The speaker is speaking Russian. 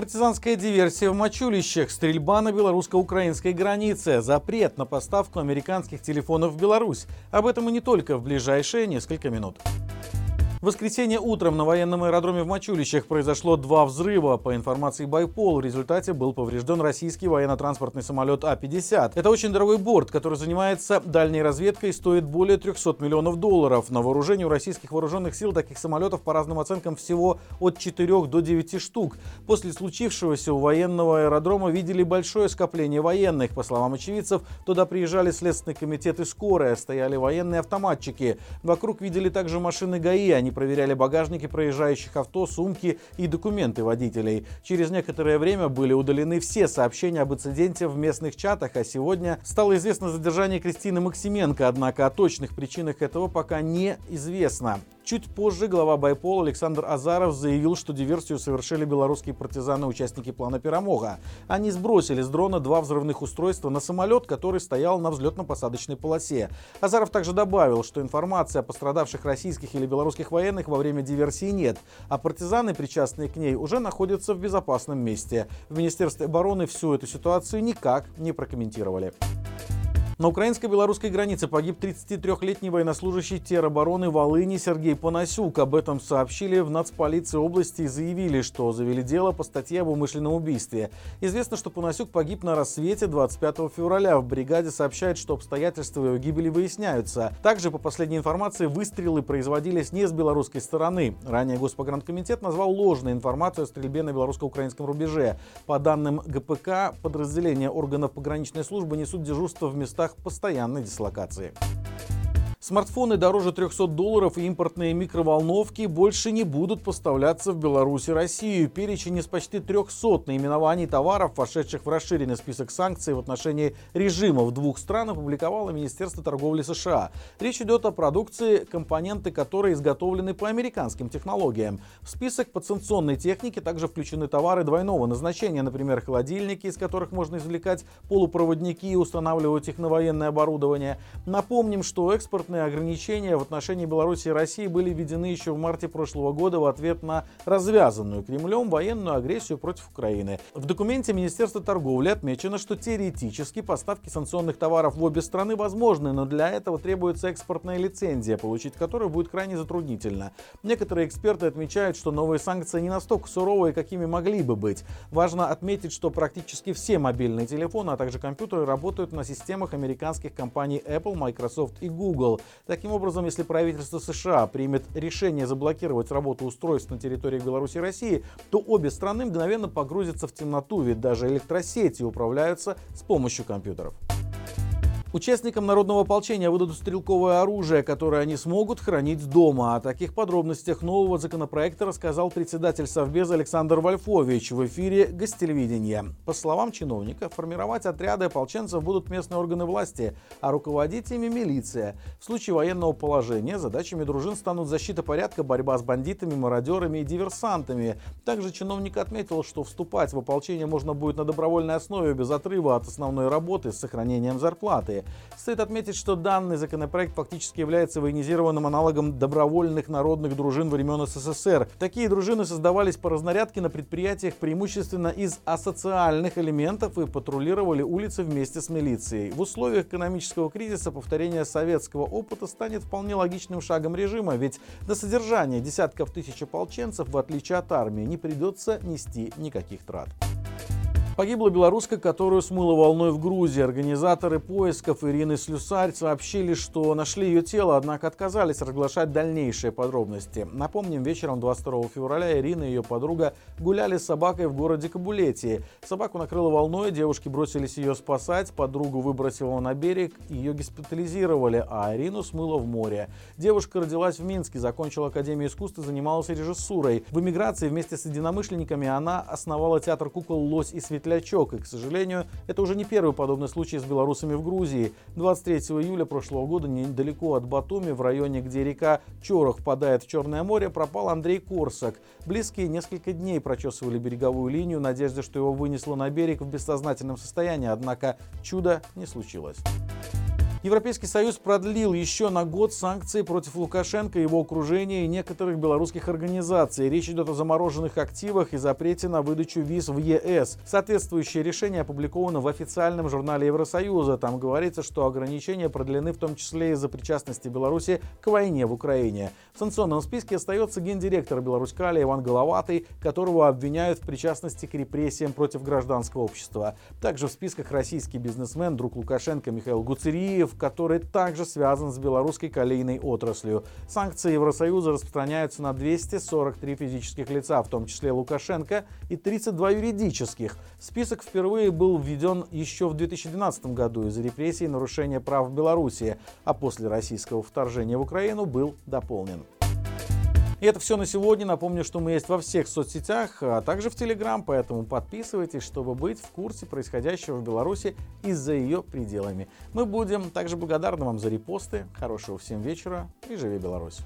Партизанская диверсия в Мачулищах, стрельба на белорусско-украинской границе, запрет на поставку американских телефонов в Беларусь. Об этом и не только в ближайшие несколько минут. В воскресенье утром на военном аэродроме в Мачулищах произошло два взрыва. По информации Байпол, в результате был поврежден российский военно-транспортный самолет А-50. Это очень дорогой борт, который занимается дальней разведкой и стоит более 300 миллионов долларов. На вооружении у российских вооруженных сил таких самолетов по разным оценкам всего от 4 до 9 штук. После случившегося у военного аэродрома видели большое скопление военных. По словам очевидцев, туда приезжали Следственный комитет и скорая, стояли военные автоматчики. Вокруг видели также машины ГАИ, они они проверяли багажники проезжающих авто, сумки и документы водителей. Через некоторое время были удалены все сообщения об инциденте в местных чатах, а сегодня стало известно задержание Кристины Максименко, однако о точных причинах этого пока не известно. Чуть позже глава Байпол Александр Азаров заявил, что диверсию совершили белорусские партизаны, участники плана Перамога. Они сбросили с дрона два взрывных устройства на самолет, который стоял на взлетно-посадочной полосе. Азаров также добавил, что информации о пострадавших российских или белорусских военных во время диверсии нет, а партизаны, причастные к ней, уже находятся в безопасном месте. В Министерстве обороны всю эту ситуацию никак не прокомментировали. На украинско-белорусской границе погиб 33-летний военнослужащий теробороны Волыни Сергей Панасюк. Об этом сообщили в нацполиции области и заявили, что завели дело по статье об умышленном убийстве. Известно, что Панасюк погиб на рассвете 25 февраля. В бригаде сообщают, что обстоятельства его гибели выясняются. Также, по последней информации, выстрелы производились не с белорусской стороны. Ранее Госпогранкомитет назвал ложной информацию о стрельбе на белорусско-украинском рубеже. По данным ГПК, подразделения органов пограничной службы несут дежурство в местах местах постоянной дислокации. Смартфоны дороже 300 долларов и импортные микроволновки больше не будут поставляться в Беларусь и Россию. Перечень из почти 300 наименований товаров, вошедших в расширенный список санкций в отношении режимов двух стран, опубликовало Министерство торговли США. Речь идет о продукции, компоненты которой изготовлены по американским технологиям. В список подсанкционной техники также включены товары двойного назначения, например, холодильники, из которых можно извлекать полупроводники и устанавливать их на военное оборудование. Напомним, что экспорт импортные ограничения в отношении Беларуси и России были введены еще в марте прошлого года в ответ на развязанную Кремлем военную агрессию против Украины. В документе Министерства торговли отмечено, что теоретически поставки санкционных товаров в обе страны возможны, но для этого требуется экспортная лицензия, получить которую будет крайне затруднительно. Некоторые эксперты отмечают, что новые санкции не настолько суровые, какими могли бы быть. Важно отметить, что практически все мобильные телефоны, а также компьютеры работают на системах американских компаний Apple, Microsoft и Google. Таким образом, если правительство США примет решение заблокировать работу устройств на территории Беларуси и России, то обе страны мгновенно погрузятся в темноту, ведь даже электросети управляются с помощью компьютеров. Участникам народного ополчения выдадут стрелковое оружие, которое они смогут хранить дома. О таких подробностях нового законопроекта рассказал председатель Совбеза Александр Вольфович в эфире «Гостелевидения». По словам чиновника, формировать отряды ополченцев будут местные органы власти, а руководить ими милиция. В случае военного положения задачами дружин станут защита порядка, борьба с бандитами, мародерами и диверсантами. Также чиновник отметил, что вступать в ополчение можно будет на добровольной основе без отрыва от основной работы с сохранением зарплаты. Стоит отметить, что данный законопроект фактически является военизированным аналогом добровольных народных дружин времен СССР. Такие дружины создавались по разнарядке на предприятиях преимущественно из асоциальных элементов и патрулировали улицы вместе с милицией. В условиях экономического кризиса повторение советского опыта станет вполне логичным шагом режима, ведь на содержание десятков тысяч ополченцев, в отличие от армии, не придется нести никаких трат. Погибла белоруска, которую смыло волной в Грузии. Организаторы поисков Ирины Слюсарь сообщили, что нашли ее тело, однако отказались разглашать дальнейшие подробности. Напомним, вечером 22 февраля Ирина и ее подруга гуляли с собакой в городе Кабулетии. Собаку накрыло волной, девушки бросились ее спасать, подругу выбросило на берег, ее госпитализировали, а Ирину смыло в море. Девушка родилась в Минске, закончила Академию искусств и занималась режиссурой. В эмиграции вместе с единомышленниками она основала театр кукол «Лось и Светлячок» Светлячок. И, к сожалению, это уже не первый подобный случай с белорусами в Грузии. 23 июля прошлого года недалеко от Батуми, в районе, где река Чорох впадает в Черное море, пропал Андрей Корсак. Близкие несколько дней прочесывали береговую линию, надежда, что его вынесло на берег в бессознательном состоянии, однако чудо не случилось. Европейский Союз продлил еще на год санкции против Лукашенко, его окружения и некоторых белорусских организаций. Речь идет о замороженных активах и запрете на выдачу виз в ЕС. Соответствующее решение опубликовано в официальном журнале Евросоюза. Там говорится, что ограничения продлены в том числе из-за причастности Беларуси к войне в Украине. В санкционном списке остается гендиректор Беларуськали Иван Головатый, которого обвиняют в причастности к репрессиям против гражданского общества. Также в списках российский бизнесмен, друг Лукашенко Михаил Гуцериев, который также связан с белорусской колейной отраслью. Санкции Евросоюза распространяются на 243 физических лица, в том числе Лукашенко, и 32 юридических. Список впервые был введен еще в 2012 году из-за репрессий и нарушения прав в Беларуси, а после российского вторжения в Украину был дополнен. И это все на сегодня. Напомню, что мы есть во всех соцсетях, а также в Телеграм, поэтому подписывайтесь, чтобы быть в курсе происходящего в Беларуси и за ее пределами. Мы будем также благодарны вам за репосты. Хорошего всем вечера и живи Беларусь!